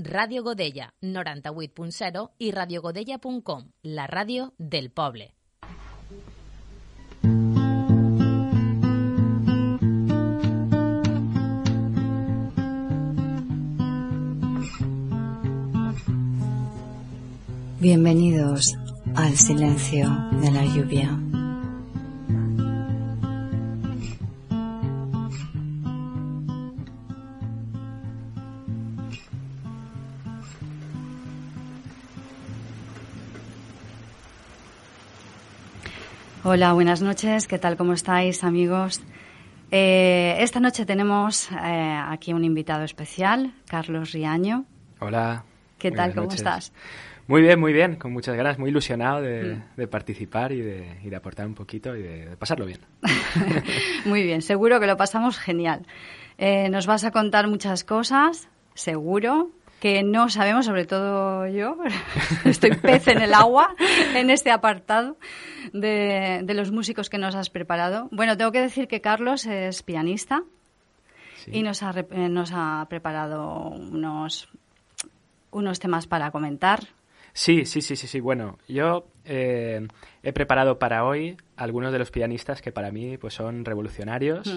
Radio Godella 98.0 i radiogodella.com, la ràdio del poble. Bienvenidos al silencio de la lluvia. Hola, buenas noches. ¿Qué tal? ¿Cómo estáis, amigos? Eh, esta noche tenemos eh, aquí un invitado especial, Carlos Riaño. Hola. ¿Qué tal? ¿Cómo estás? Muy bien, muy bien, con muchas ganas, muy ilusionado de, mm. participar y de, aportar un poquito y de, pasarlo bien. muy bien, seguro que lo pasamos genial. Eh, nos vas a contar muchas cosas, seguro, que no sabemos, sobre todo yo, estoy pez en el agua en este apartado de, los músicos que nos has preparado. Bueno, tengo que decir que Carlos es pianista y nos ha, eh, nos ha preparado unos, unos temas para comentar. Sí, sí, sí, sí, sí. Bueno, yo eh, he preparado para hoy algunos de los pianistas que para mí pues son revolucionarios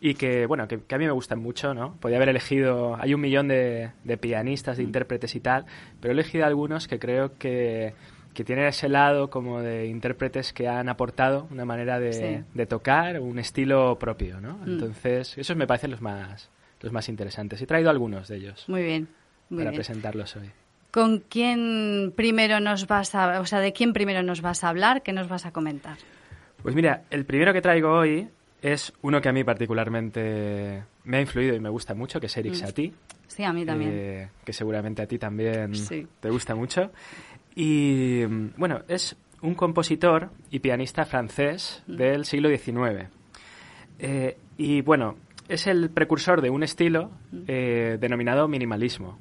y que, bueno, que, a mí me gustan mucho, ¿no? Podía haber elegido, hay un millón de, pianistas, de intérpretes y tal, pero he elegido algunos que creo que, que tienen ese lado como de intérpretes que han aportado una manera de, tocar, un estilo propio, ¿no? Mm. Entonces, esos me parecen los más, los más interesantes. He traído algunos de ellos. Muy bien. para presentarlos hoy. ¿Con quién primero nos vas a, o sea, de quién primero nos vas a hablar? ¿Qué nos vas a comentar? Pues mira, el primero que traigo hoy es uno que a mí particularmente me ha influido y me gusta mucho, que es Eric mm. Satie. Sí, a mí también. Eh, que seguramente a ti también te gusta mucho. Y bueno, es un compositor y pianista francés mm. del siglo XIX. Eh, y bueno, es el precursor de un estilo mm. eh, denominado minimalismo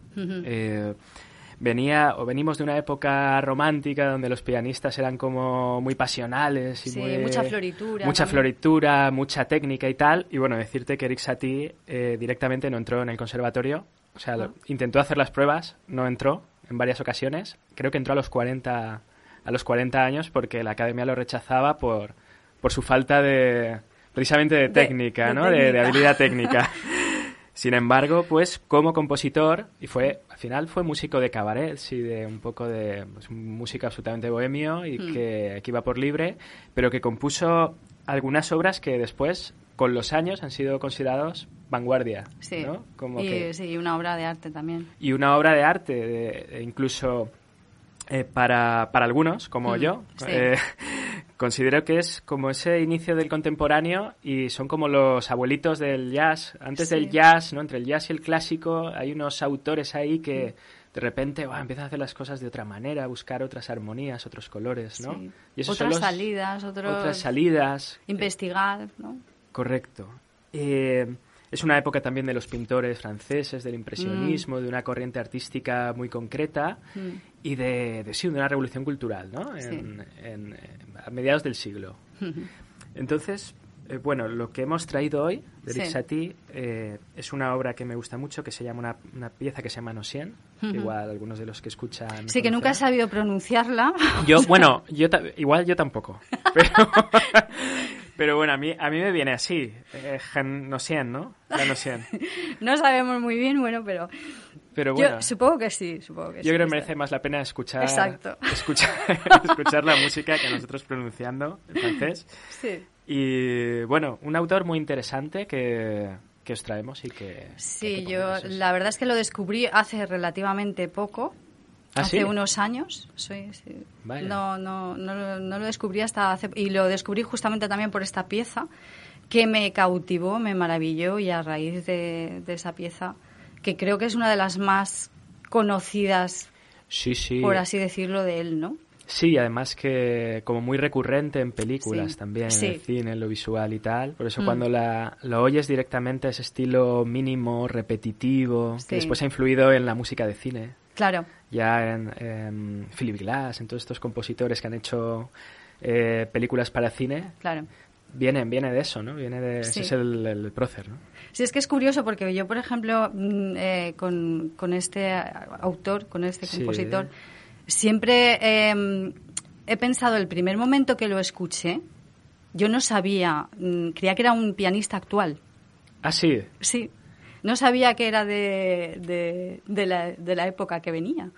venía o venimos de una época romántica donde los pianistas eran como muy pasionales y sí, mucha floritura. Mucha floritura, mucha técnica y tal. Y bueno, decirte que Eric Satie eh, directamente no entró en el conservatorio. O sea, ah. intentó hacer las pruebas, no entró en varias ocasiones. Creo que entró a los 40, a los 40 años porque la academia lo rechazaba por, por su falta de precisamente de técnica, ¿no? de, habilidad técnica. Sin embargo, pues como compositor, y fue, al final fue músico de cabaret y de un poco de pues, música absolutamente bohemio y hmm. que, que, iba por libre, pero que compuso algunas obras que después, con los años, han sido considerados vanguardia. Sí, ¿no? Como y, que, sí, una obra de arte también. Y una obra de arte, de, incluso eh, para, para algunos, como hmm, yo, eh, considero que es como ese inicio del contemporáneo y son como los abuelitos del jazz. Antes del jazz, ¿no? Entre el jazz y el clásico hay unos autores ahí que de repente empiezan a hacer las cosas de otra manera, a buscar otras armonías, otros colores, ¿no? Y otras salidas, otras salidas. Investigar, ¿no? Correcto. Eh, es una época también de los pintores franceses, del impresionismo, de una corriente artística muy concreta mm. y de, sí, de una revolución cultural, ¿no? En, a mediados del siglo. Entonces, eh, bueno, lo que hemos traído hoy de Eric Satie eh, es una obra que me gusta mucho, que se llama una, pieza que se llama Nosien, que igual algunos de los que escuchan... Sí, que nunca he sabido pronunciarla. Yo, bueno, yo igual yo tampoco, pero... Pero bueno, a mí, a mí me viene así, eh, Nosien, ¿no? no sabemos muy bien, bueno, pero... Pero bueno, yo supongo que sí, supongo que yo creo que merece más la pena escuchar, Exacto. escuchar, escuchar la música que nosotros pronunciando en francés. Sí. Y bueno, un autor muy interesante que, que os traemos y que... Sí, yo la verdad es que lo descubrí hace relativamente poco ¿Ah, hace unos años. Sí, No, no, no, no, lo descubrí hasta hace... Y lo descubrí justamente también por esta pieza que me cautivó, me maravilló y a raíz de, esa pieza, que creo que es una de las más conocidas, sí, sí. por así decirlo, de él, ¿no? Sí, además que como muy recurrente en películas también, en el cine, en lo visual y tal. Por eso mm. cuando la, lo oyes directamente, ese estilo mínimo, repetitivo, que después ha influido en la música de cine. Claro. Ya en, Philip Glass, en todos estos compositores que han hecho eh, películas para cine. Claro. viene, viene de eso, ¿no? Viene de... Ese es el, el prócer, ¿no? Sí, es que es curioso porque yo, por ejemplo, mm, eh, con, con, este autor, con este compositor, siempre eh, he pensado el primer momento que lo escuché, yo no sabía, mm, creía que era un pianista actual. Ah, sí. Sí, no sabía que era de, de, de, la, de la época que venía.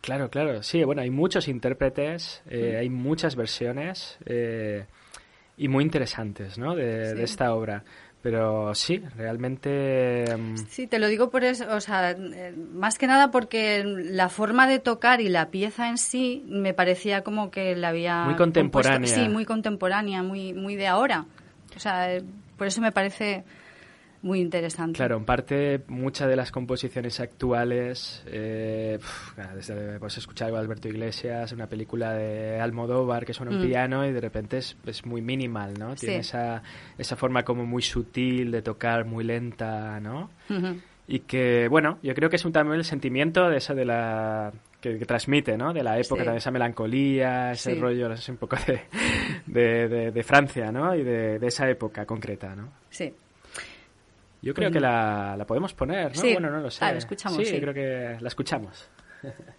Claro, claro. Sí, bueno, hay muchos intérpretes, eh, hay muchas versiones eh, y muy interesantes, ¿no? De, de, esta obra. Pero sí, realmente. mm, Sí, te lo digo por eso, o sea, eh, más que nada porque la forma de tocar y la pieza en sí me parecía como que la había. Muy contemporánea. compuesto- sí, muy contemporánea, muy, muy de ahora. O sea, eh, por eso me parece muy interesante. Claro, en parte muchas de las composiciones actuales, eh, desde pues, escuchar algo de Alberto Iglesias, una película de Almodóvar que suena un Mm. piano y de repente es, es muy minimal, ¿no? Tiene esa, esa forma como muy sutil de tocar, muy lenta, ¿no? Y que, bueno, yo creo que es un, también el sentimiento de esa de la... Que, que transmite, ¿no? De la época, Sí. también esa melancolía, ese Sí. rollo, es un poco de, de, de- de Francia, ¿no? Y de, de esa época concreta, ¿no? Sí. Yo creo que la, la podemos poner, ¿no? Sí. Bueno, no lo sé. Ah, la escuchamos, Sí, sí. creo que la escuchamos.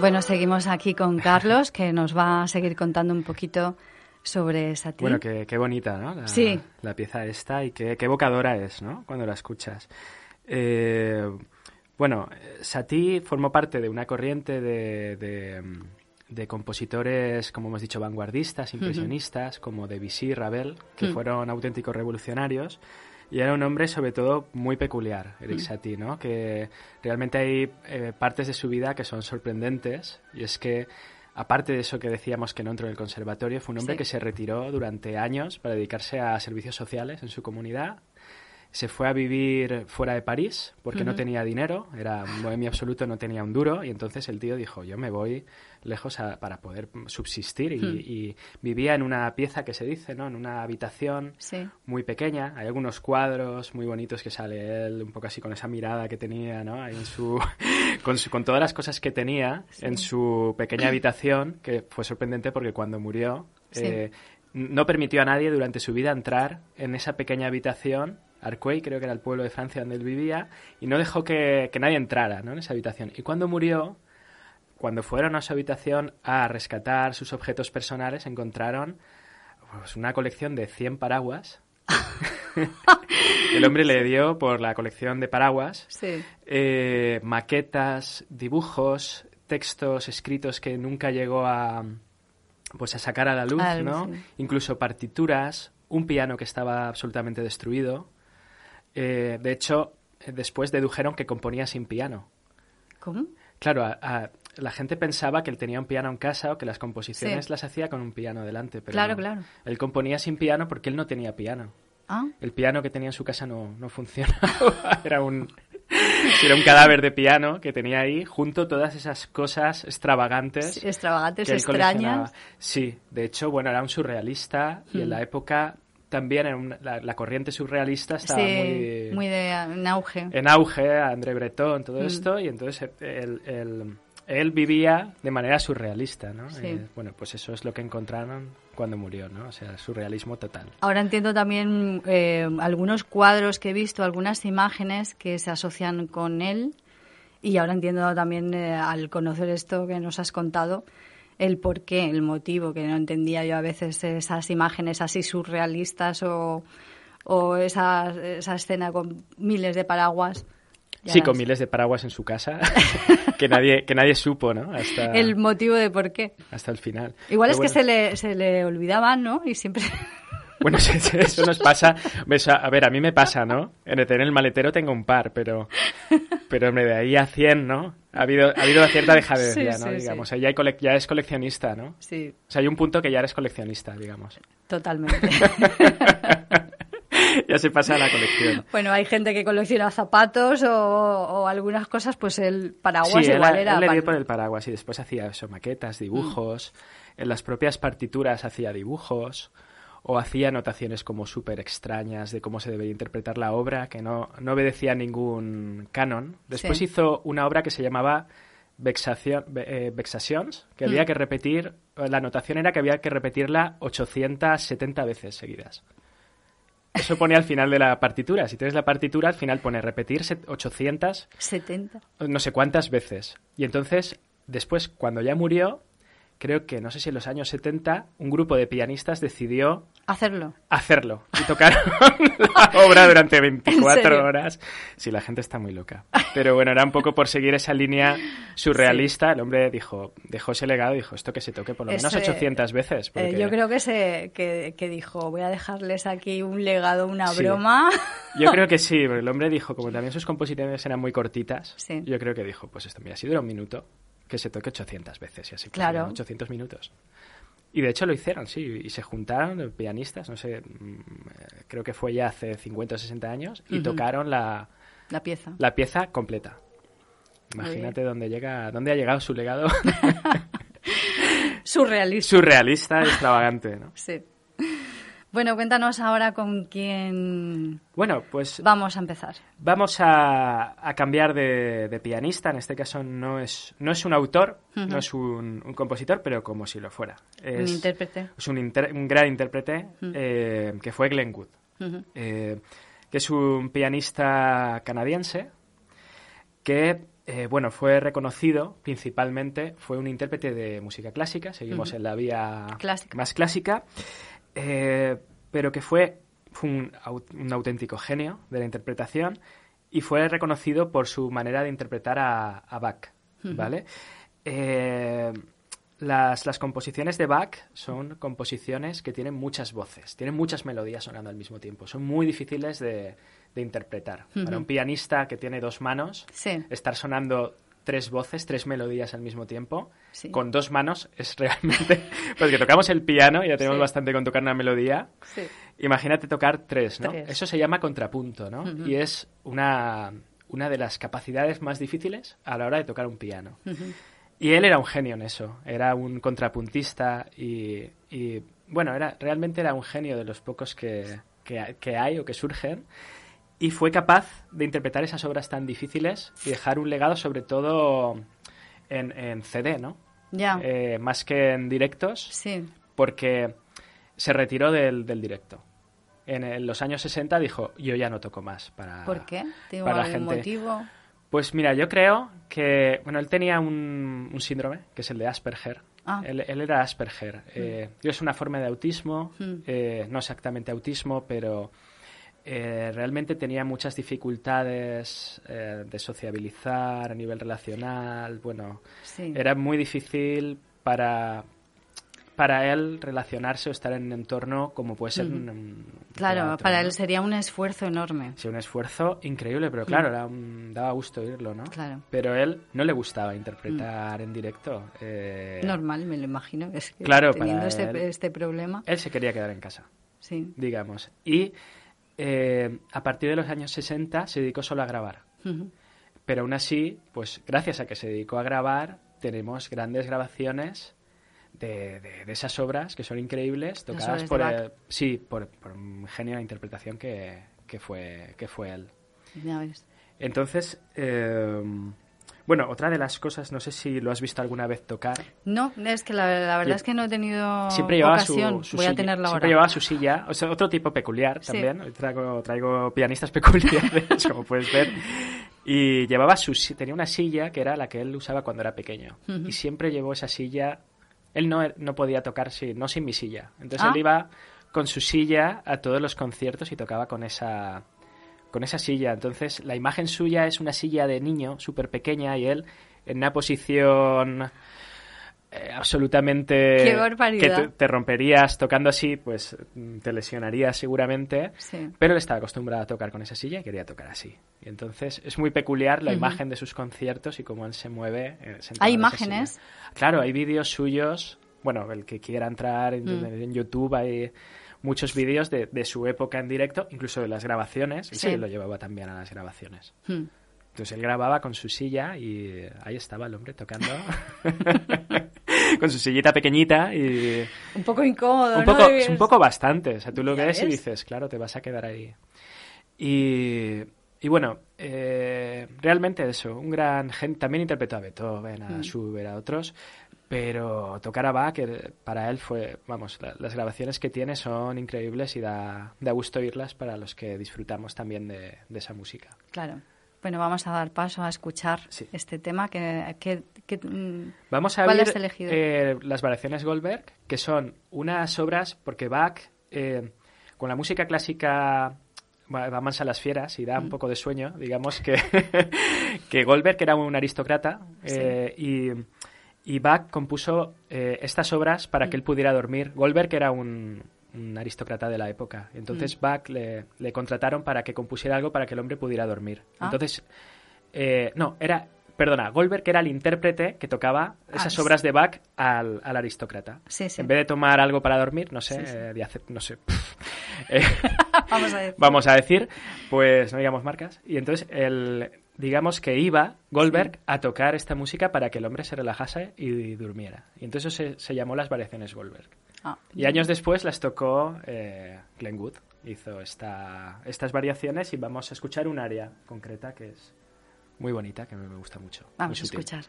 Bueno, seguimos aquí con Carlos, que nos va a seguir contando un poquito sobre Satie. Bueno, qué, qué bonita, ¿no? La, Sí. La pieza esta y qué, qué evocadora es, ¿no? Cuando la escuchas. Eh, bueno, Satie formó parte de una corriente de, de, de compositores, como hemos dicho, vanguardistas, impresionistas, como Debussy, Ravel, que Mm. fueron auténticos revolucionarios. Y era un hombre, sobre todo, muy peculiar, Eric Mm. Satie, ¿no? Que realmente hay eh, partes de su vida que son sorprendentes. Y es que, aparte de eso que decíamos que no entró en el conservatorio, fue un hombre Sí. que se retiró durante años para dedicarse a servicios sociales en su comunidad. Se fue a vivir fuera de París porque no tenía dinero, era un bohemio absoluto, no tenía un duro. Y entonces el tío dijo: Yo me voy lejos a- para poder subsistir. Y, y vivía en una pieza que se dice, ¿no? En una habitación Sí. muy pequeña. Hay algunos cuadros muy bonitos que sale él, un poco así con esa mirada que tenía, ¿no? Ahí en su, con, su- con todas las cosas que tenía Sí. en su pequeña habitación, que fue sorprendente porque cuando murió Sí. eh, no permitió a nadie durante su vida entrar en esa pequeña habitación. Arcueil, creo que era el pueblo de Francia donde él vivía, y no dejó que, que nadie entrara ¿no? en esa habitación. Y cuando murió, cuando fueron a su habitación a rescatar sus objetos personales, encontraron pues, una colección de 100 paraguas. El hombre le dio por la colección de paraguas Sí. eh, maquetas, dibujos, textos escritos que nunca llegó a pues a sacar a la luz, ¿no? sí. Incluso partituras, un piano que estaba absolutamente destruido. Eh, de hecho, eh, después dedujeron que componía sin piano. ¿Cómo? Claro, a- a- la gente pensaba que él tenía un piano en casa o que las composiciones Sí. las hacía con un piano delante, pero Claro, no. claro. Él componía sin piano porque él no tenía piano. Ah, El piano que tenía en su casa no, no funcionaba. era un era un cadáver de piano que tenía ahí junto todas esas cosas extravagantes. sí, extravagantes, que él coleccionaba. extrañas. Sí, de hecho, bueno, era un surrealista y en Mm. la época también era una- la, la corriente surrealista estaba Sí, muy, muy de en auge. en auge, André Breton, todo Mm. esto, y entonces él, él- él vivía de manera surrealista, ¿no? Sí. Eh, bueno, pues eso es lo que encontraron cuando murió, ¿no? O sea, surrealismo total. Ahora entiendo también eh, algunos cuadros que he visto, algunas imágenes que se asocian con él. Y ahora entiendo también, eh, al conocer esto que nos has contado, el por qué, el motivo, que no entendía yo a veces esas imágenes así surrealistas o, o esa, esa escena con miles de paraguas. Ya Sí, con miles de paraguas en su casa que nadie que nadie supo, ¿no? Hasta El motivo de por qué. hasta el final. Igual Pero es que se le, se le olvidaban, ¿no? Y siempre... Bueno, eso nos pasa. A ver, a mí me pasa, ¿no? En el, maletero tengo un par, pero, pero hombre, de ahí a 100, ¿no? Ha habido, ha habido cierta dejadencia, Sí, ¿no? sí, Digamos, sí. O sea, ya, hay ya es coleccionista, ¿no? Sí, O sea, hay un punto que ya eres coleccionista, digamos. totalmente. ya se pasa a la colección. Bueno, hay gente que colecciona zapatos o, o algunas cosas, pues el paraguas sí, igual él era. le dio por el paraguas y después hacía eso, maquetas, dibujos. En las propias partituras hacía dibujos o hacía anotaciones como súper extrañas de cómo se debería interpretar la obra, que no, no obedecía a ningún canon. Después Sí. hizo una obra que se llamaba Vexación, ve- eh, Vexacions, que había Mm. que repetir, la anotación era que había que repetirla 870 veces seguidas. Eso pone al final de la partitura. Si tienes la partitura, al final pone repetir set- 800 70. no sé cuántas veces. Y entonces, después, cuando ya murió, creo que, no sé si en los años 70, un grupo de pianistas decidió Hacerlo. hacerlo. Y tocaron la obra durante 24 serio? horas. Sí, la gente está muy loca. Pero bueno, era un poco por seguir esa línea surrealista. El hombre dijo, dejó ese legado y dijo, esto que se toque por lo menos Ese- 800 veces. Eh, yo creo que, se, que, que dijo, voy a dejarles aquí un legado, una Sí. broma. Yo creo que sí, porque el hombre dijo, como también sus composiciones eran muy cortitas, Sí. yo creo que dijo, pues esto, mira, si dura un minuto, que se toque 800 veces y así. Claro. mira, 800 minutos. Y de hecho lo hicieron, sí, y se juntaron pianistas, no sé, mm, creo que fue ya hace 50 o 60 años, y tocaron la, La pieza. la pieza completa. Imagínate dónde llega, dónde ha llegado su legado Surrealista. surrealista extravagante, ¿no? Sí. Bueno, cuéntanos ahora con quién Bueno, pues vamos a empezar. Vamos a, a cambiar de, de pianista. En este caso no es, no es un autor, no es un, un compositor, pero como si lo fuera. Un Es, intérprete. es un, inter- un gran intérprete eh, que fue Glenn Wood, Ujú. eh, que es un pianista canadiense que eh, bueno, fue reconocido principalmente, fue un intérprete de música clásica, seguimos en la vía más clásica, eh, pero que fue, un, auténtico genio de la interpretación y fue reconocido por su manera de interpretar a, Bach, ¿vale? Eh, las, las, composiciones de Bach son composiciones que tienen muchas voces, tienen muchas melodías sonando al mismo tiempo, son muy difíciles de, de interpretar. Para un pianista que tiene dos manos, estar sonando tres voces, tres melodías al mismo tiempo, con dos manos es realmente... Porque tocamos el piano, y ya tenemos bastante con tocar una melodía. Imagínate tocar tres, ¿no? Eso se llama contrapunto, ¿no? Y es una, una de las capacidades más difíciles a la hora de tocar un piano. Y él era un genio en eso, era un contrapuntista y, y bueno, era, realmente era un genio de los pocos que, que, que hay o que surgen y fue capaz de interpretar esas obras tan difíciles y dejar un legado sobre todo en, CD, ¿no? Ya. Eh, más que en directos. Sí. Porque se retiró del, directo. En, los años 60 dijo, yo ya no toco más para ¿Por qué? ¿Tiene algún motivo? Pues mira, yo creo que, bueno, él tenía un, síndrome, que es el de Asperger. Ah. Él, era Asperger. Mm. Eh, es una forma de autismo, mm. eh, no exactamente autismo, pero eh, realmente tenía muchas dificultades eh, de sociabilizar a nivel relacional. Bueno, era muy difícil para, para él relacionarse o estar en un entorno como puede ser un, Claro, para él sería un esfuerzo enorme. Sí, un esfuerzo increíble, pero claro, daba gusto oírlo, ¿no? Claro. Pero él no le gustaba interpretar en directo. Eh... Normal, me lo imagino. Es que claro, teniendo este, este problema. Él se quería quedar en casa. Sí. Digamos. Y eh, a partir de los años 60 se dedicó solo a grabar. Pero aún así, pues gracias a que se dedicó a grabar, tenemos grandes grabaciones de, de, esas obras que son increíbles, tocadas por, sí, por, un genio de interpretación que, que, fue, que fue él. Entonces, eh, bueno, otra de las cosas, no sé si lo has visto alguna vez tocar. No, es que la, verdad es que no he tenido siempre llevaba ocasión. Su, Voy a tenerla ahora. Siempre llevaba su silla, o sea, otro tipo peculiar también. Traigo, traigo pianistas peculiares, como puedes ver. Y llevaba su, tenía una silla que era la que él usaba cuando era pequeño. Y siempre llevó esa silla. Él no, no podía tocar sin, no sin mi silla. Entonces él ah. iba con su silla a todos los conciertos y tocaba con esa con esa silla. Entonces, la imagen suya es una silla de niño súper pequeña y él en una posición eh, absolutamente que te, romperías tocando así, pues te lesionarías seguramente. Pero él estaba acostumbrado a tocar con esa silla y quería tocar así. Y entonces es muy peculiar la imagen de sus conciertos y cómo él se mueve. Eh, ¿Hay imágenes? Claro, hay vídeos suyos. Bueno, el que quiera entrar en, mm. en YouTube hay muchos vídeos de, de, su época en directo, incluso de las grabaciones. Sí. lo llevaba también a las grabaciones. Hmm. Entonces él grababa con su silla y ahí estaba el hombre tocando. con su sillita pequeñita y... Un poco incómodo, un Poco, un poco bastante. O sea, tú lo ves, y dices, claro, te vas a quedar ahí. Y, y bueno, eh, realmente eso, un gran... También interpretó a Beethoven, a hmm. Schubert, a otros, pero tocar a Bach, para él fue, vamos, las grabaciones que tiene son increíbles y da, da gusto oírlas para los que disfrutamos también de, esa música. Claro. Bueno, vamos a dar paso a escuchar este tema. Que, mm, vamos a ver eh, las variaciones Goldberg, que son unas obras, porque Bach, eh, con la música clásica va mansa las fieras y da un mm. poco de sueño, digamos que, que Goldberg era un aristócrata eh, y y Bach compuso eh, estas obras para que él pudiera dormir. Goldberg era un, aristócrata de la época. Entonces mm. Bach le, contrataron para que compusiera algo para que el hombre pudiera dormir. Ah. Entonces, eh, no, era, perdona, Goldberg era el intérprete que tocaba esas ah, obras de Bach al, aristócrata. En vez de tomar algo para dormir, no sé, eh, de hacer, no sé. vamos, a decir. vamos a decir, pues no digamos marcas. Y entonces el, digamos que iba Goldberg a tocar esta música para que el hombre se relajase y, durmiera. Y entonces se, se, llamó las variaciones Goldberg. Ah. y años después las tocó eh, Glenn Wood. Hizo esta, estas variaciones y vamos a escuchar un área concreta que es muy bonita, que me gusta mucho. Vamos a escuchar.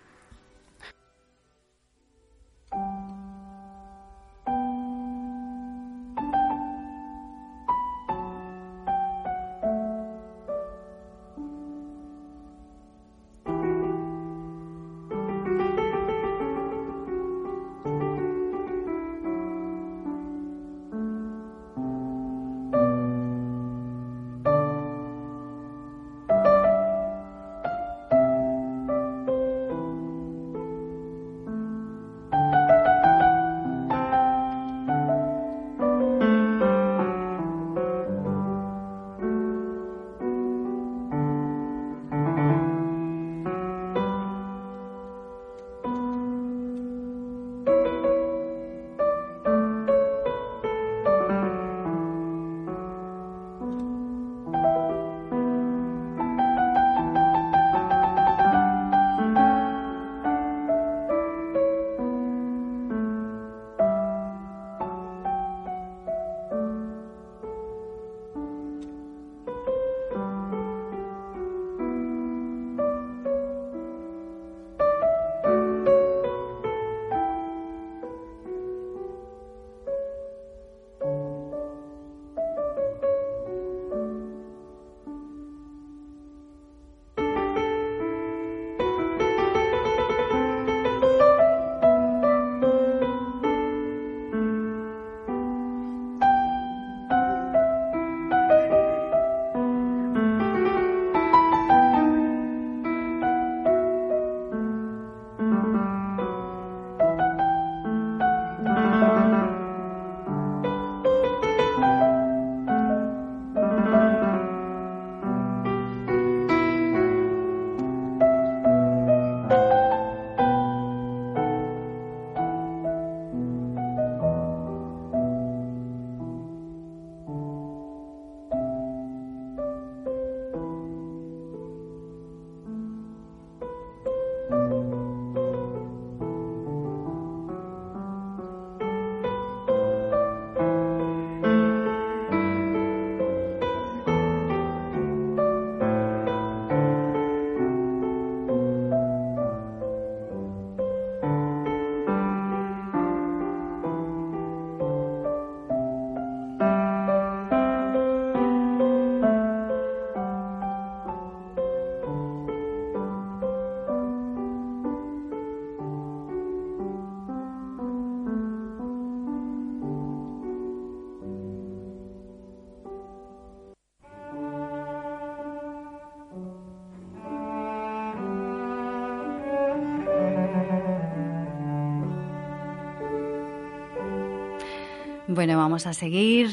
Bueno, vamos a seguir.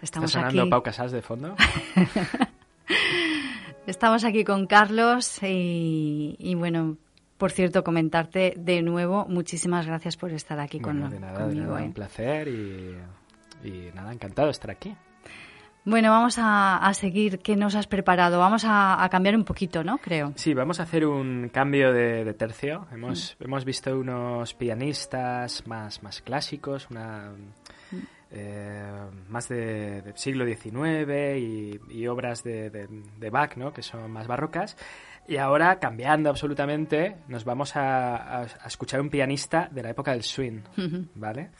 Estamos ¿Está sonando aquí. Pau Casals de fondo? Estamos aquí con Carlos y, y, bueno, por cierto, comentarte de nuevo, muchísimas gracias por estar aquí bueno, con, de nada, conmigo. de nada, ¿eh? un placer y, y, nada, encantado de estar aquí. Bueno, vamos a, a seguir. ¿Qué nos has preparado? Vamos a, a, cambiar un poquito, ¿no? Creo. Sí, vamos a hacer un cambio de, de tercio. Hemos, mm. hemos visto unos pianistas más, más clásicos, una... Eh, más de, de, siglo XIX y, y obras de, de, de, Bach, ¿no? que son más barrocas. Y ahora, cambiando absolutamente, nos vamos a, a, a escuchar un pianista de la época del swing, uh -huh. ¿vale?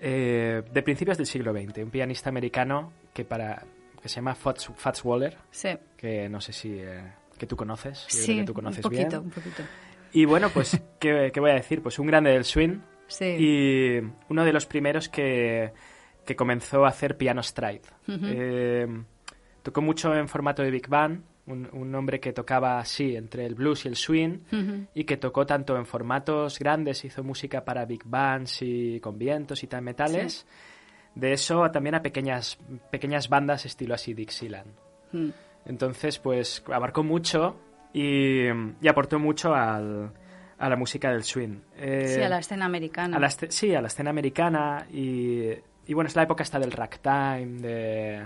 Eh, de principios del siglo XX, un pianista americano que para que se llama Fats, Fats Waller, sí. que no sé si eh, que tú conoces, sí, creo que tú conoces un poquito, bien. un poquito. Y bueno, pues ¿qué, ¿qué, voy a decir? Pues un grande del swing sí. y uno de los primeros que que comenzó a hacer piano stride. Uh -huh. eh, tocó mucho en formato de big band, un, un, hombre que tocaba así entre el blues y el swing uh -huh. y que tocó tanto en formatos grandes, hizo música para big bands y con vientos y tal metales. Sí. De eso también a pequeñas pequeñas bandas estilo así Dixieland. Uh -huh. Entonces, pues abarcó mucho y, y aportó mucho al, a la música del swing. Eh, sí, a la escena americana. A la sí, a la escena americana y y bueno, es la época esta del ragtime, de,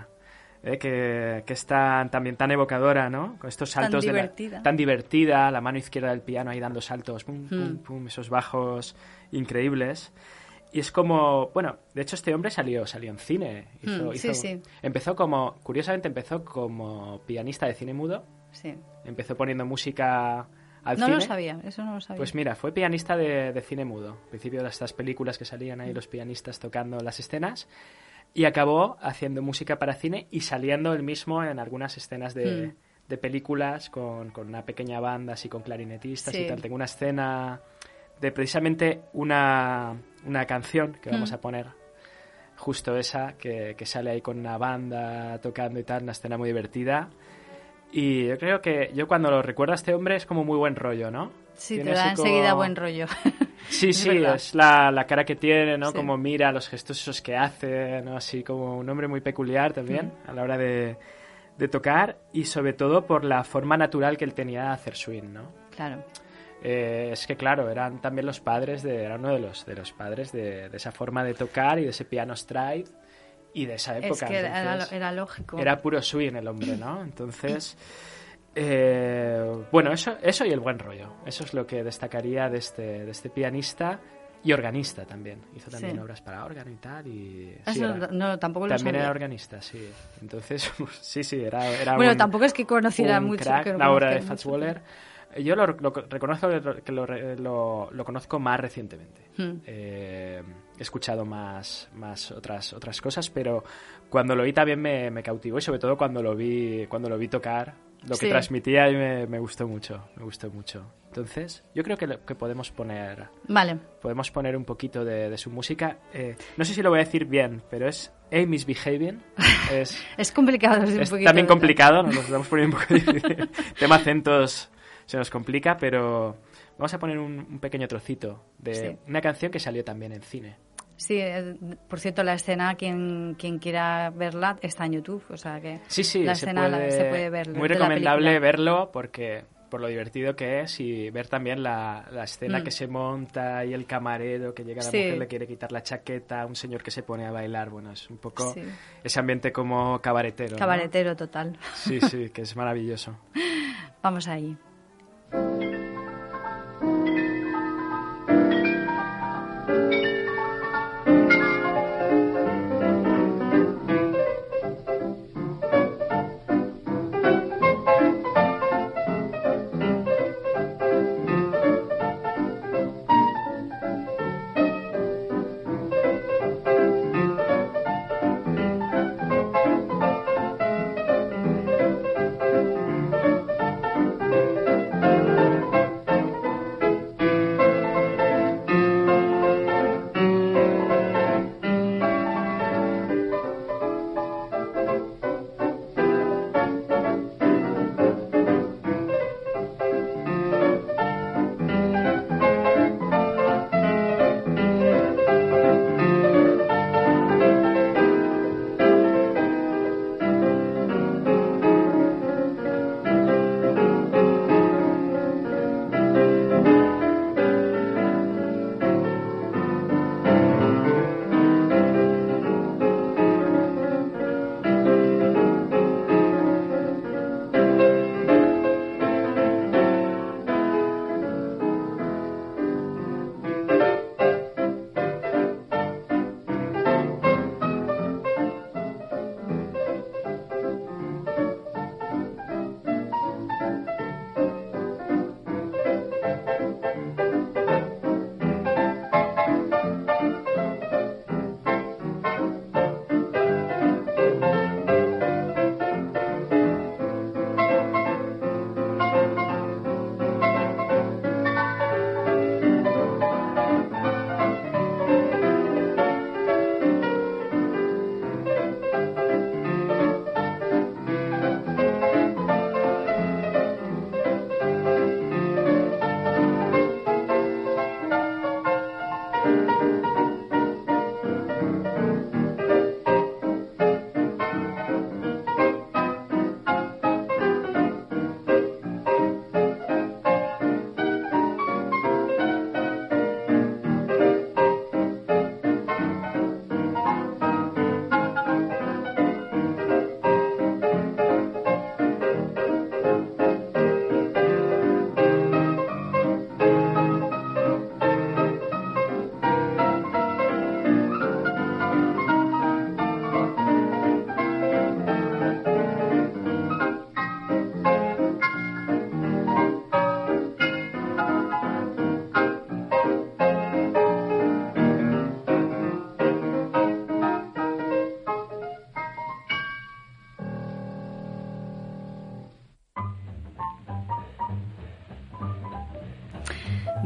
eh, que, que es tan, también tan evocadora, ¿no? Con estos saltos tan de divertida. La, tan divertida, la mano izquierda del piano ahí dando saltos, pum, Hmm. pum, pum, esos bajos increíbles. Y es como, bueno, de hecho este hombre salió, salió en cine. Hizo, Mm, sí, hizo, sí. Empezó como, curiosamente empezó como pianista de cine mudo. Sí. Empezó poniendo música al no cine. lo sabía, eso no lo sabía. Pues mira, fue pianista de, de, cine mudo. Al principio de estas películas que salían ahí los pianistas tocando las escenas. Y acabó haciendo música para cine y saliendo él mismo en algunas escenas de, Mm. de películas con, con, una pequeña banda así con clarinetistas Sí. y tal. Tengo una escena de precisamente una, una canción que vamos Mm. a poner. Justo esa, que, que sale ahí con una banda tocando y tal, una escena muy divertida. Y yo creo que yo cuando lo recuerdo a este hombre es como muy buen rollo, ¿no? Sí, Tiene te da como- enseguida buen rollo. Sí, Es sí, verdad. es la, la cara que tiene, ¿no? Sí. Como mira, los gestos esos que hace, ¿no? Así como un hombre muy peculiar también Mm. a la hora de, de tocar y sobre todo por la forma natural que él tenía de hacer swing, ¿no? claro. Eh, es que claro, eran también los padres de, era uno de los, de los padres de, de esa forma de tocar y de ese piano stride y de esa época. Es que era, era, lógico. era puro swing el hombre, ¿no? Entonces, eh, bueno, eso, eso y el buen rollo. Eso es lo que destacaría de este, de este pianista y organista también. Hizo también Sí. obras para órgano y tal. Y, Eso sí, era- no, tampoco lo también sabía. era organista, sí. Entonces, sí, sí, era, era bueno, un- tampoco es que conociera mucho. crack, que lo la obra de Fats. Waller. Yo lo, lo reconozco que lo, lo- lo conozco más recientemente. Hmm. Eh, he escuchado más, más otras, otras cosas, pero cuando lo vi también me, me cautivó y sobre todo cuando lo vi, cuando lo vi tocar, lo que Sí. transmitía y me, me gustó mucho, me gustó mucho. Entonces, yo creo que, lo- que podemos poner Vale. podemos poner un poquito de, de su música. Eh, no sé si lo voy a decir bien, pero es Amy's Behaving. Es, Es complicado. Es, un poquito también complicado, nos lo estamos poniendo un poco difícil. Tema acentos se nos complica, pero vamos a poner un, un pequeño trocito de Sí. una canción que salió también en cine. Sí, eh, por cierto, la escena, quien, quien quiera verla, está en YouTube. O sea que Sí, sí, la se, escena puede, la- se puede ver. Muy recomendable verlo porque por lo divertido que es y ver también la, la escena Mm. que se monta y el camarero que llega la Sí. mujer le quiere quitar la chaqueta, un señor que se pone a bailar, bueno, es un poco Sí. ese ambiente como cabaretero. ¿no? Cabaretero total. Sí, sí, que es maravilloso. Vamos ahí.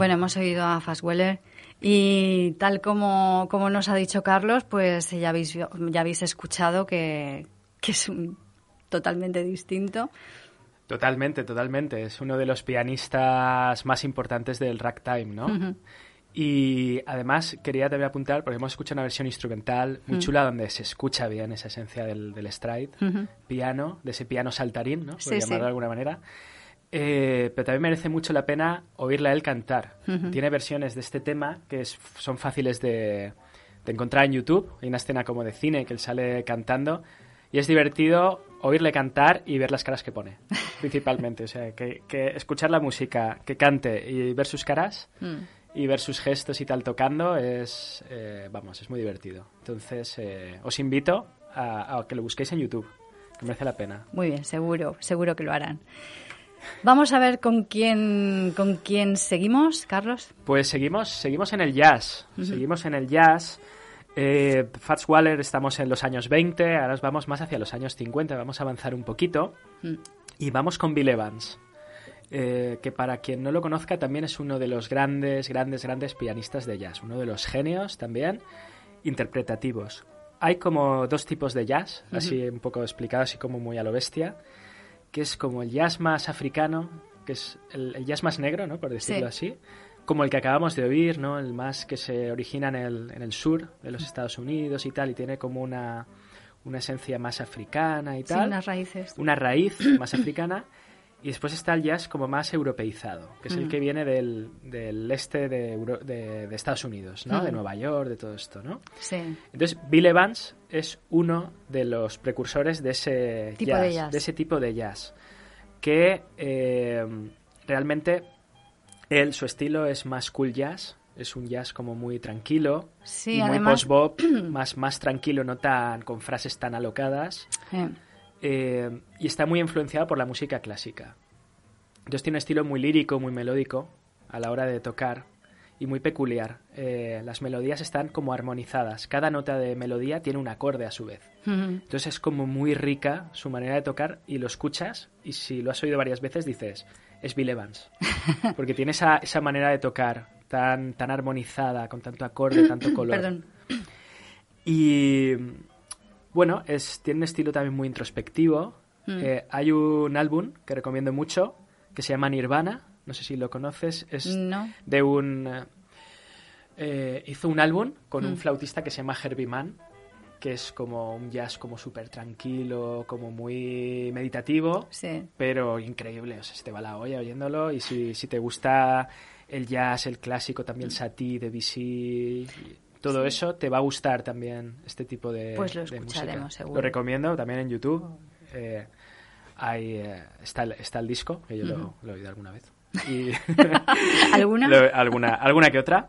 Bueno, hemos oído a Fassweller y tal como, como nos ha dicho Carlos, pues ya habéis, ya habéis escuchado que, que es un, totalmente distinto. Totalmente, totalmente. Es uno de los pianistas más importantes del ragtime, ¿no? Y además quería también apuntar, porque hemos escuchado una versión instrumental muy chula donde se escucha bien esa esencia del, del stride, piano, de ese piano saltarín, ¿no? Por llamarlo de alguna manera. Eh, pero también merece mucho la pena oírla él cantar. Tiene versiones de este tema que son fáciles de, de, encontrar en YouTube. Hay una escena como de cine que él sale cantando y es divertido oírle cantar y ver las caras que pone, principalmente. O sea, que, escuchar la música, que cante y ver sus caras mm. y ver sus gestos y tal tocando es, eh, vamos, es muy divertido. Entonces, eh, os invito a, a que lo busquéis en YouTube, que merece la pena. Muy bien, seguro, seguro que lo harán. Vamos a ver con quién, con quién seguimos, Carlos. Pues seguimos, seguimos en el jazz. Seguimos en el jazz. Eh, Fats Waller estamos en los años 20, ahora vamos más hacia los años 50, vamos a avanzar un poquito. Mm. Y vamos con Bill Evans, eh, que para quien no lo conozca también es uno de los grandes, grandes, grandes pianistas de jazz, uno de los genios también interpretativos. Hay como dos tipos de jazz, así un poco explicado, así como muy a lo bestia que es como el jazz más africano, que es el, jazz más negro, ¿no? Por decirlo así, como el que acabamos de oír, ¿no? El más que se origina en el, en el sur de los Estados Unidos y tal, y tiene como una, una esencia más africana y tal. Sí, unas raíces. Una raíz más africana. Y después está el jazz como más europeizado, que es el que viene del, del este de, de, Estados Unidos, ¿no? De Nueva York, de todo esto, ¿no? Sí. Entonces, Bill Evans es uno de los precursores de ese tipo jazz, de, jazz. de ese tipo de jazz, que eh, realmente él, su estilo es más cool jazz, es un jazz como muy tranquilo sí, y muy post-bop, más, más tranquilo, no tan con frases tan alocadas. Eh, y está muy influenciado por la música clásica. Entonces tiene un estilo muy lírico, muy melódico a la hora de tocar y muy peculiar. Eh, las melodías están como armonizadas. Cada nota de melodía tiene un acorde a su vez. Entonces es como muy rica su manera de tocar y lo escuchas y si lo has oído varias veces dices, es Bill Evans. Porque tiene esa, esa manera de tocar tan, tan armonizada, con tanto acorde, tanto color. Perdón. Y bueno, es, tiene un estilo también muy introspectivo. Mm. Eh, hay un álbum que recomiendo mucho que se llama Nirvana. No sé si lo conoces. Es de un. Eh, hizo un álbum con un mm. flautista que se llama Herbie Mann, que es como un jazz como súper tranquilo, como muy meditativo, pero increíble. O sea, se te va la olla oyéndolo. Y si, si te gusta el jazz, el clásico, también Satie, Debussy todo eso, te va a gustar también este tipo de, pues lo escucharemos, Seguro. Lo recomiendo también en YouTube. Eh, hay, eh, está, el, está el disco, que yo lo, he oído alguna vez. Y ¿Alguna? alguna? Alguna que otra.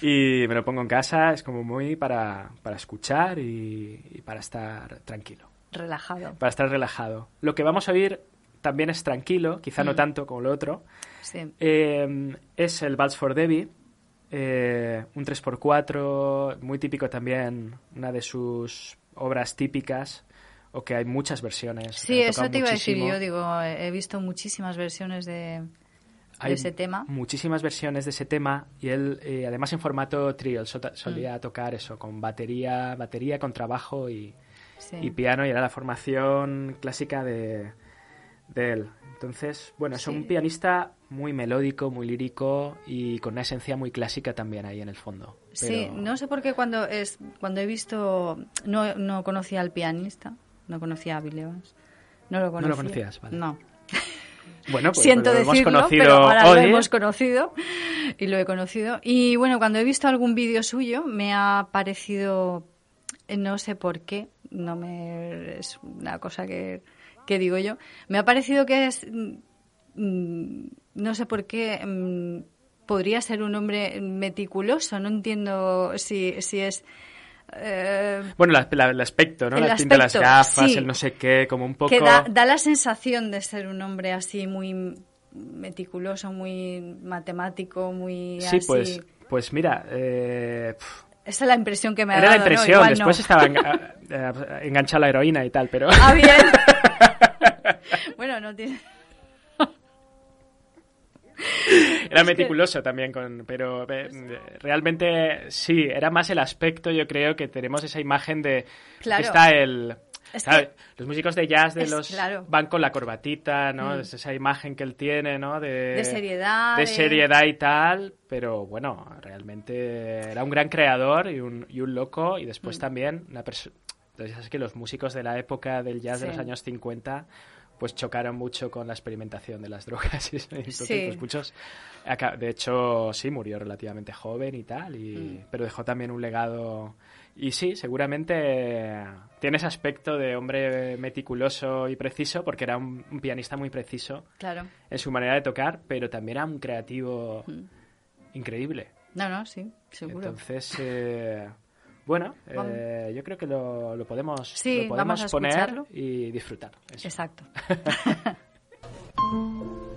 Y me lo pongo en casa, es como muy para, para escuchar y, para estar tranquilo. Relajado. Para estar relajado. Lo que vamos a oír también es tranquilo, quizá no tanto como lo otro. Sí. Eh, es el Vals for Debbie eh, un 3x4, muy típico también, una de sus obras típicas, o que hay muchas versiones. Sí, eso te iba a decir yo, digo, he visto muchísimas versiones de, ese tema. Muchísimas versiones de ese tema y él, eh, además en formato trio, solía mm. tocar eso, con batería, batería, con trabajo y, y piano, y era la formación clásica de, de él. Entonces, bueno, es un pianista muy melódico, muy lírico y con una esencia muy clásica también ahí en el fondo. Sí, no sé por qué cuando es cuando he visto no, no conocía al pianista, no conocía a Bill Evans. No lo conocía. No lo conocías, vale. No. Bueno, pues Siento lo decirlo, hemos conocido pero ahora lo hoy, ¿eh? hemos conocido y lo he conocido. Y bueno, cuando he visto algún vídeo suyo me ha parecido, no sé por qué, no me es una cosa que que digo yo, me ha parecido que es, mm, no sé por qué, mm, podría ser un hombre meticuloso, no entiendo si, si es... Eh, bueno, el aspecto, ¿no? las las gafas, el no sé qué, como un poco... Que da, la sensación de ser un hombre así muy meticuloso, muy matemático, muy sí, pues, pues mira... Eh, esa es la impresión que me ha Era dado. la impresión, después estaba eh, enganchada la heroína y tal, pero... Ah, bien. bueno, no tiene... era meticuloso también, con, pero eh, realmente sí, era más el aspecto, yo creo, que tenemos esa imagen de Claro. que está el... Es claro, que- los músicos de jazz de es- los claro. van con la corbatita, ¿no? Mm. Es esa imagen que él tiene, ¿no? De, De seriedad, De seriedad y tal, pero bueno, realmente era un gran creador y un, y un loco y después Mm. también una persona... Entonces es que los músicos de la época del jazz de los años 50 pues chocaron mucho con la experimentación de las drogas y entonces Sí. pues muchos de hecho sí murió relativamente joven y tal y Mm. pero dejó también un legado y sí seguramente tiene ese aspecto de hombre meticuloso y preciso porque era un, un pianista muy preciso Claro. en su manera de tocar pero también era un creativo Mm. increíble No, no, sí, seguro. entonces eh, bueno, eh, yo creo que lo, lo podemos, Sí, lo podemos vamos a poner y disfrutar. Eso. Exacto.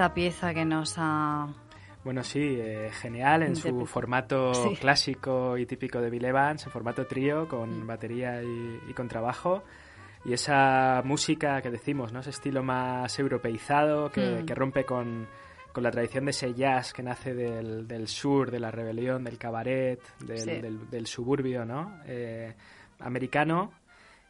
esta pieza que nos ha... Bueno, sí, eh, genial en su formato Sí. clásico y típico de Bill Evans, en formato trío, Mm. con batería y, y contrabajo. Y esa música que decimos, ¿no? Ese estilo más europeizado que, Mm. que rompe con, con la tradición de ese jazz que nace del, del sur, de la rebelión, del cabaret, del, Sí. del- del suburbio, ¿no? Eh, americano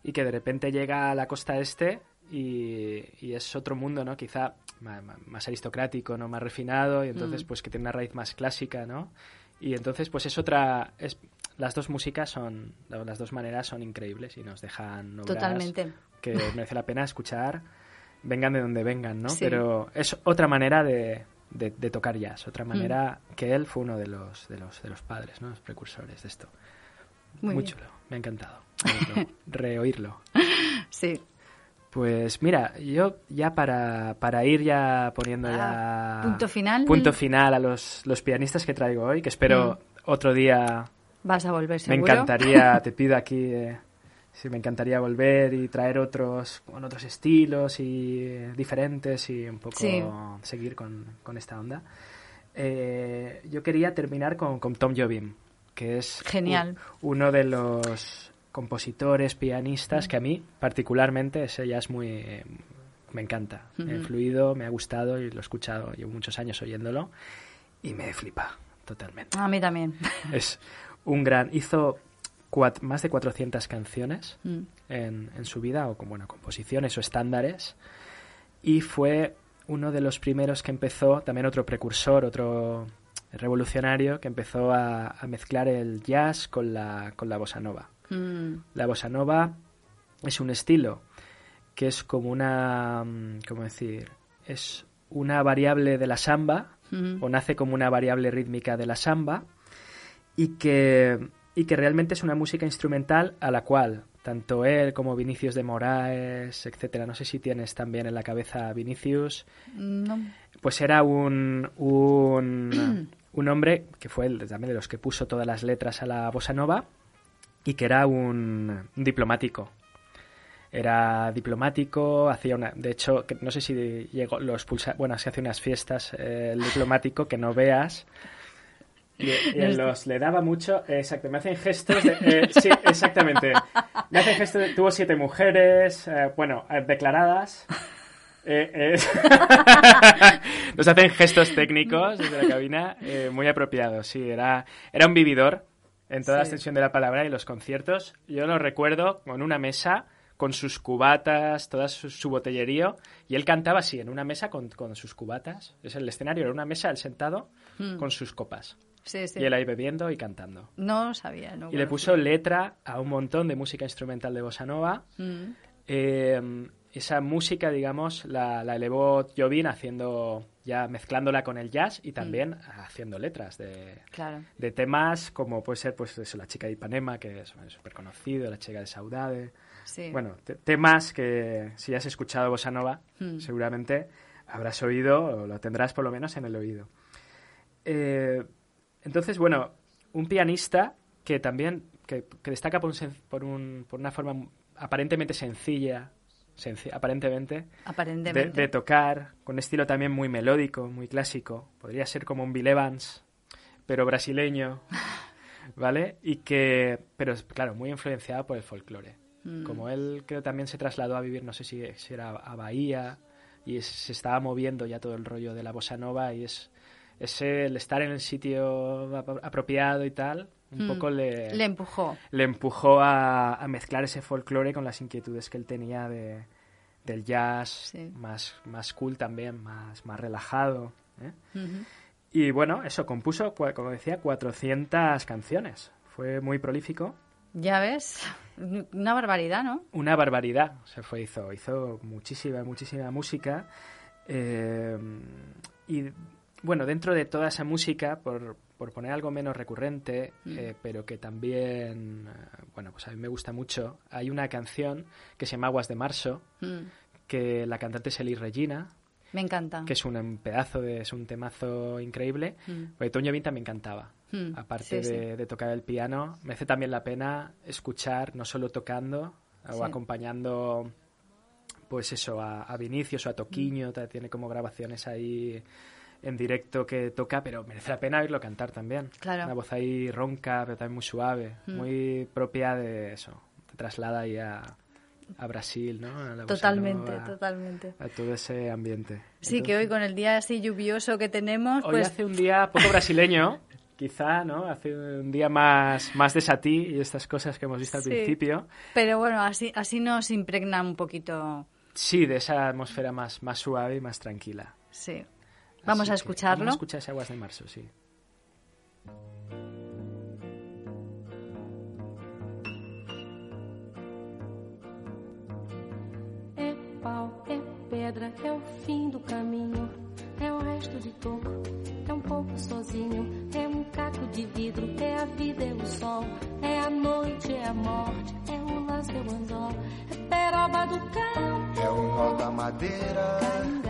y que de repente llega a la costa este y, y es otro mundo, ¿no? Quizá ma- más aristocrático, ¿no? Más refinado y entonces Mm. pues que tiene una raíz más clásica, ¿no? Y entonces pues es otra... Es, las dos músicas son... Las dos maneras son increíbles y nos dejan Totalmente. que merece la pena escuchar, vengan de donde vengan, ¿no? Sí. Pero es otra manera de, de- de tocar jazz, otra Mm. manera que él fue uno de los, de los, de los padres, ¿no? Los precursores de esto. Muy Muy, chulo, me ha encantado oírlo, reoírlo. Sí. Pues mira, yo ya para, para ir ya poniendo ya... Ah, punto final. punto final a los, los pianistas que traigo hoy, que espero otro día Vas a volver me seguro. encantaría, te pido aquí, eh, sí, me encantaría volver y traer otros con otros estilos y eh, diferentes y un poco Sí. seguir con, con esta onda. Eh, yo quería terminar con, con Tom Jobim, que es Genial. uno de los compositores, pianistas que a mí particularmente ese ya es muy... eh, me encanta, me ha influido, me ha gustado y lo he escuchado, llevo muchos años oyéndolo y me flipa totalmente. A mí también. Es un gran... Hizo más de 400 canciones Mm. en, en su vida, o con bueno, composiciones o estándares, y fue uno de los primeros que empezó, también otro precursor, otro revolucionario, que empezó a, a mezclar el jazz con la, con la bossa nova. Mm. La bossa nova es un estilo que es como una... mm, ¿Cómo decir? Es una variable de la samba, Mm. o nace como una variable rítmica de la samba y que, y que realmente es una música instrumental a la cual tanto él como Vinicius de Moraes, etcétera, no sé si tienes también en la cabeza a Vinicius, No. pues era un, un, un hombre que fue el, también de los que puso todas las letras a la bossa nova y que era un, diplomático. Era diplomático, hacía una... De hecho, no sé si llegó, lo expulsa... Bueno, se hace unas fiestas, eh, el diplomático, que no veas. Y, los le daba mucho... exacto, me hacen gestos de... eh, sí, exactamente. Me hacen gestos de... Tuvo siete mujeres, eh, bueno, eh, declaradas. Eh, Nos hacen gestos técnicos desde la cabina muy apropiados. Sí, era, era un vividor en toda la extensión de la palabra y los conciertos. Yo lo recuerdo con una mesa con sus cubatas, toda su, su botellerío, y él cantaba así, en una mesa con, con sus cubatas. Es el escenario, era una mesa, él sentado Mm. con sus copas. Sí, sí. Y él ahí bebiendo y cantando. No lo sabía. No Y le puso letra a un montón de música instrumental de bossa nova. Mm. Eh, esa música, digamos, la, la elevó Jobim haciendo, ya mezclándola con el jazz y también haciendo letras de, Claro. de temas como puede ser, pues eso, La chica de Ipanema, que es súper conocido, La chica de Saudade. Sí. Bueno, te- temas que si has escuchado bossa nova, Mm. seguramente habrás oído o lo tendrás por lo menos en el oído. Eh, entonces, bueno, un pianista que también que, que destaca por, un por, un- por una forma aparentemente sencilla, senci- aparentemente, de, Aparentemente. de tocar, con estilo también muy melódico, muy clásico. Podría ser como un Bill Evans, pero brasileño, ¿vale? Y que, pero claro, muy influenciado por el folclore. Mm. Como él creo también se trasladó a vivir, no sé si, si era a Bahía, y es- se estaba moviendo ya todo el rollo de la bossa nova, y es, es el estar en el sitio ap- apropiado y tal, un Mm. poco le, Le empujó. le empujó a, a mezclar ese folclore con las inquietudes que él tenía de, del jazz, Sí. más, más cool también, más, más relajado. ¿eh? Y bueno, eso, compuso, como decía, 400 canciones. Fue muy prolífico. Ya ves. Una barbaridad, ¿no? Una barbaridad. Se fue, hizo, hizo muchísima, muchísima música. Eh, y bueno, dentro de toda esa música, por, por poner algo menos recurrente, Mm. eh, pero que también, eh, bueno, pues a mí me gusta mucho, hay una canción que se llama Aguas de Marzo, Mm. que la cantante es Elis Regina, Me encanta. que es un, pedazo de, es un temazo increíble. Mm. Toño Bin también cantaba. Mm, Aparte sí, de, sí. de tocar el piano, merece también la pena escuchar, no solo tocando Sí. o acompañando, pues eso, a, a Vinicius o a Mm. Toquiño, tiene como grabaciones ahí en directo que toca, pero merece la pena oírlo cantar también. Claro. Una voz ahí ronca, pero también muy suave, Mm. muy propia de eso. Te traslada ahí a, a Brasil, ¿no? A la bossa Totalmente, nova, totalmente. A todo ese ambiente. Sí, que hoy con el día así lluvioso que tenemos, Hoy pues hace un día poco brasileño, quizá, ¿no? Hace un día más, más de Satí y estas cosas que hemos visto al principio. Pero bueno, así, así nos impregna un poquito. Sí, de esa atmósfera más, más suave y más tranquila. Sí. Vamos Así a escucharlo. Vamos a escuchar ese Aguas de Marzo, sí. É pau, é pedra, é o fim do caminho. É o resto de toco, é um pouco sozinho. É um caco de vidro, é a vida, é o sol. É a noite, é a morte, é o laço, é o anzol. É peroba do campo, É o nó da madeira, é o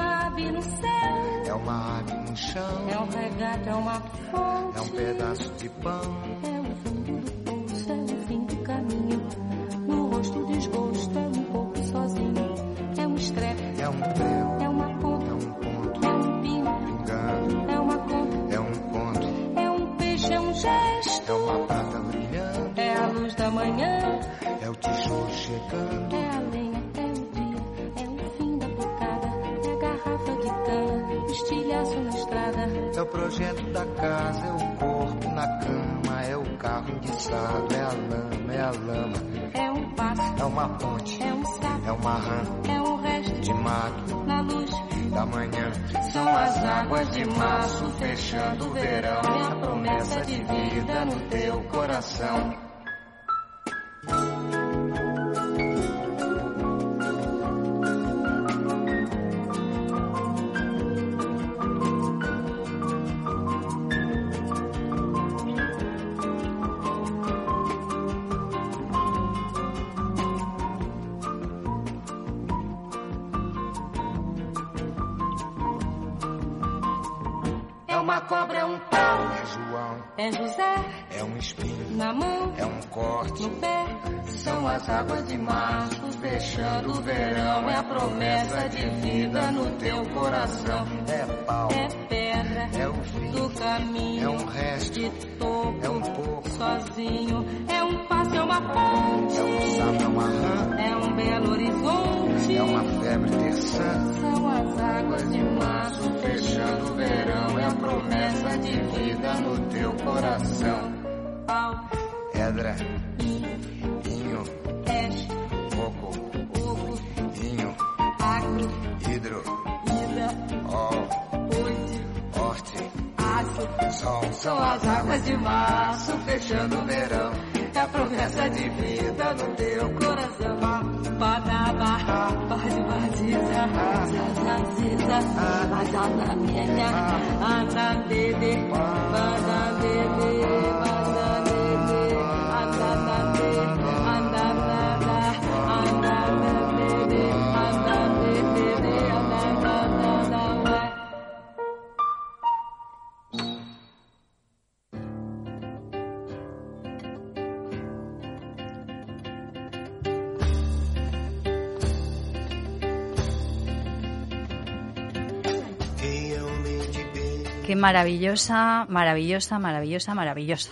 uma ave no céu, é uma ave no chão, é um regato, é uma fonte. é um pedaço de pão, É sapo, é é um resto. de mato Na luz, da manhã. São as águas de março fechando o verão. É a promessa de vida no teu coração. São as águas de março fechando o verão. É a promessa de vida no teu coração. Badaba, bade badiza, zazaziza, badana minha, anda Maravillosa, maravillosa, maravillosa, maravillosa.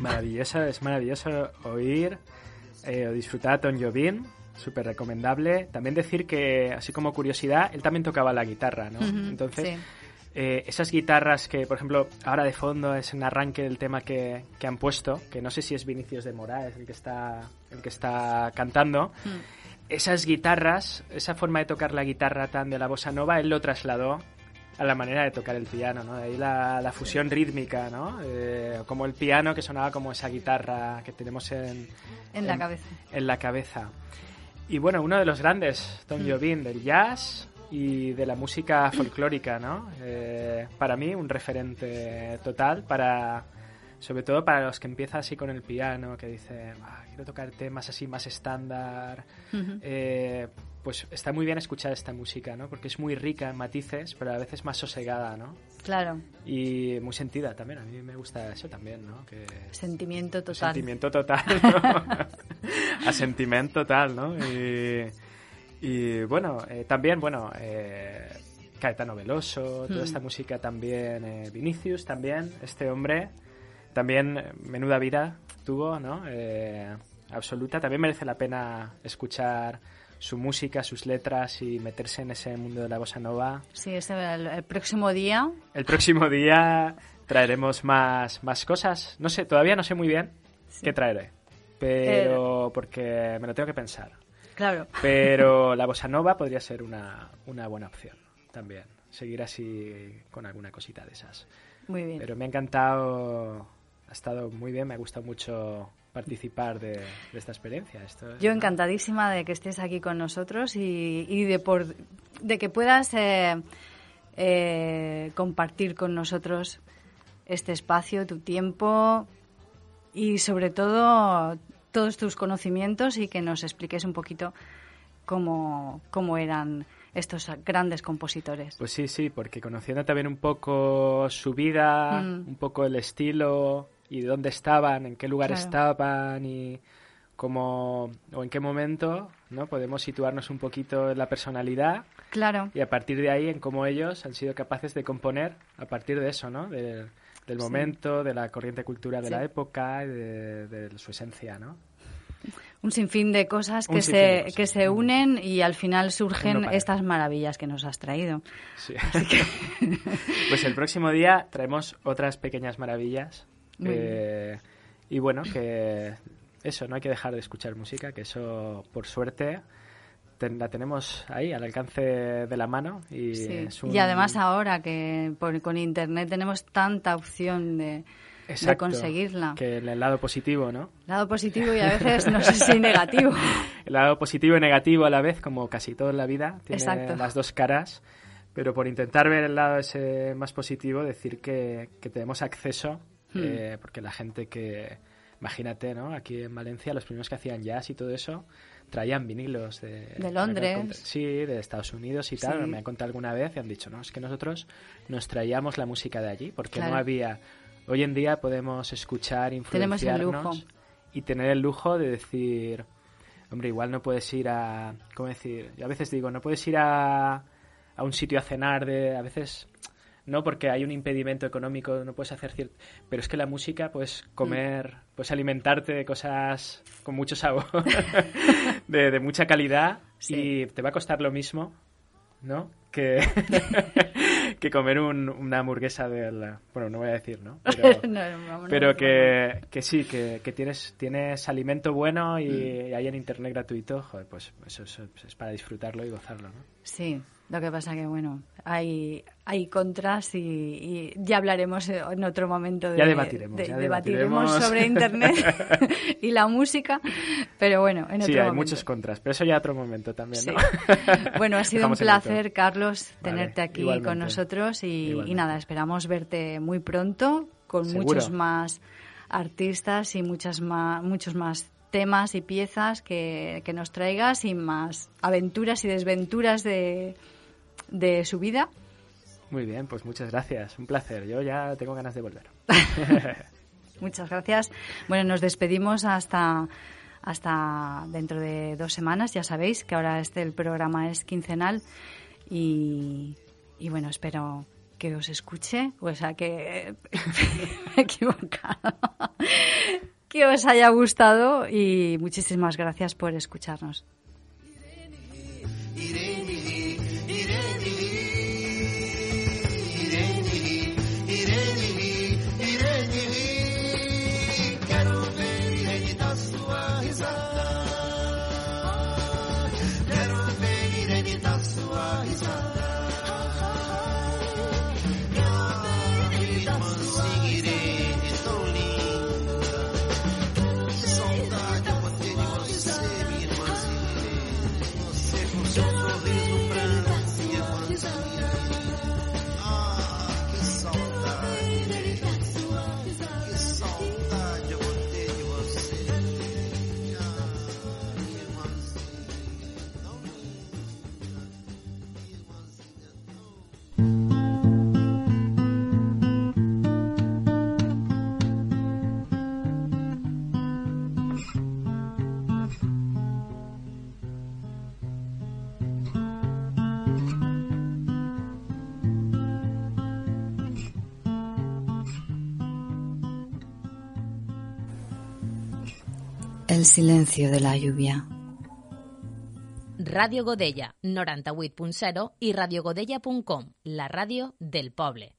Maravilloso, es maravilloso oír eh, o disfrutar a Tom Jobim, súper recomendable. También decir que, así como curiosidad, él también tocaba la guitarra, ¿no? Entonces, sí. eh, esas guitarras que, por ejemplo, ahora de fondo es un arranque del tema que, que han puesto, que no sé si es Vinicius de Moraes el que está, el que está cantando. Esas guitarras, esa forma de tocar la guitarra tan de la bossa nova, él lo trasladó a la manera de tocar el piano, ¿no? De ahí la, la fusión rítmica, ¿no? Eh, como el piano que sonaba como esa guitarra que tenemos en, En la cabeza. en la cabeza. Y bueno, uno de los grandes, Tom Mm. Jobim, del jazz y de la música folclórica, ¿no? Eh, para mí un referente total para, sobre todo para los que empiezan así con el piano, que dicen, "Ah, quiero tocar temas así más estándar. Eh, pues está muy bien escuchar esta música, ¿no? Porque es muy rica en matices, pero a veces más sosegada, ¿no? Claro, Y muy sentida también. A mí me gusta eso también, ¿no? Que sentimiento total. Sentimiento total, ¿no? Asentimiento total, ¿no? Y, y, bueno, eh, también, bueno, eh, Caetano Veloso, toda Hmm. esta música también, eh, Vinicius también, este hombre, también menuda vida tuvo, ¿no? Eh, absoluta, también merece la pena escuchar su música, sus letras y meterse en ese mundo de la bossa nova. Sí, ese, el, el próximo día. El próximo día traeremos más, más cosas. No sé, todavía no sé muy bien qué traeré. Pero porque me lo tengo que pensar. Claro. Pero la bossa nova podría ser una, una buena opción también. Seguir así con alguna cosita de esas. Muy bien. Pero me ha encantado, ha estado muy bien, me ha gustado mucho participar de, de esta experiencia. Esto es- Yo encantadísima de que estés aquí con nosotros y, y de, por, de que puedas eh, eh, compartir con nosotros este espacio, tu tiempo y sobre todo todos tus conocimientos y que nos expliques un poquito cómo, cómo eran estos grandes compositores. Pues sí, sí, porque conociendo también un poco su vida, Mm. un poco el estilo y de dónde estaban, en qué lugar Claro. estaban y cómo o en qué momento, ¿no? Podemos situarnos un poquito en la personalidad Claro, y a partir de ahí en cómo ellos han sido capaces de componer a partir de eso, ¿no? De- del Sí. momento, de la corriente cultural de Sí. la época de, de su esencia, ¿no? un sinfín de cosas que de se, cosas. que se unen y al final surgen No estas maravillas que nos has traído. Sí. pues el próximo día traemos otras pequeñas maravillas. Eh, y bueno, que eso, no hay que dejar de escuchar música, que eso, por suerte, ten- la tenemos ahí, al alcance de la mano. Y, Sí. es un- Y además ahora que por- con internet tenemos tanta opción de, de conseguirla. Que el lado positivo, ¿no? Lado positivo y a veces no sé si negativo. El lado positivo y negativo a la vez, como casi todo en la vida, tiene Exacto. las dos caras. Pero por intentar ver el lado ese más positivo, decir que, que tenemos acceso, Hmm. eh, porque la gente que imagínate, ¿no? Aquí en Valencia los primeros que hacían jazz y todo eso traían vinilos de... De Londres. Sí, de Estados Unidos y tal. Me han contado alguna vez y han dicho, no, es que nosotros nos traíamos la música de allí porque Claro. no había... Hoy en día podemos escuchar, Tenemos el influenciarnos lujo. y tener el lujo de decir, hombre, igual no puedes ir a... ¿Cómo decir? Yo a veces digo, no puedes ir a, a un sitio a cenar de... A veces... No, porque hay un impedimento económico, no puedes hacer cierto... Pero es que la música, puedes comer, Mm. puedes alimentarte de cosas con mucho sabor, de, de mucha calidad, Sí. y te va a costar lo mismo, ¿no? Que, que comer un- una hamburguesa del... Bueno, no voy a decir, ¿no? Pero, No, pero que, que sí, que, que tienes, tienes alimento bueno y, Mm. y hay en internet gratuito, joder, pues eso, eso es para disfrutarlo y gozarlo, ¿no? Sí, lo que pasa que, bueno, hay, hay contras y, y ya hablaremos en otro momento de, Ya debatiremos, de- ya debatiremos debatiremos. sobre Internet y la música, pero bueno, en otro Sí, hay momento. muchos contras, pero eso ya otro momento también, Sí. ¿no? Bueno, ha sido un Dejamos placer, Carlos, Vale, tenerte aquí igualmente. con nosotros y, nada, esperamos verte muy pronto con Seguro. muchos más artistas y muchas más, muchos más temas y piezas que, que nos traigas y más aventuras y desventuras de, de su vida. Muy bien, pues muchas gracias, un placer. Yo ya tengo ganas de volver. Muchas gracias. Bueno, nos despedimos hasta, hasta dentro de dos semanas. Ya sabéis que ahora este el programa es quincenal y, y bueno, espero que os escuche, o sea que me he equivocado, que os haya gustado y muchísimas gracias por escucharnos. Silencio de la lluvia. Radio Godella, 98.0 i radiogodella.com, la ràdio del poble.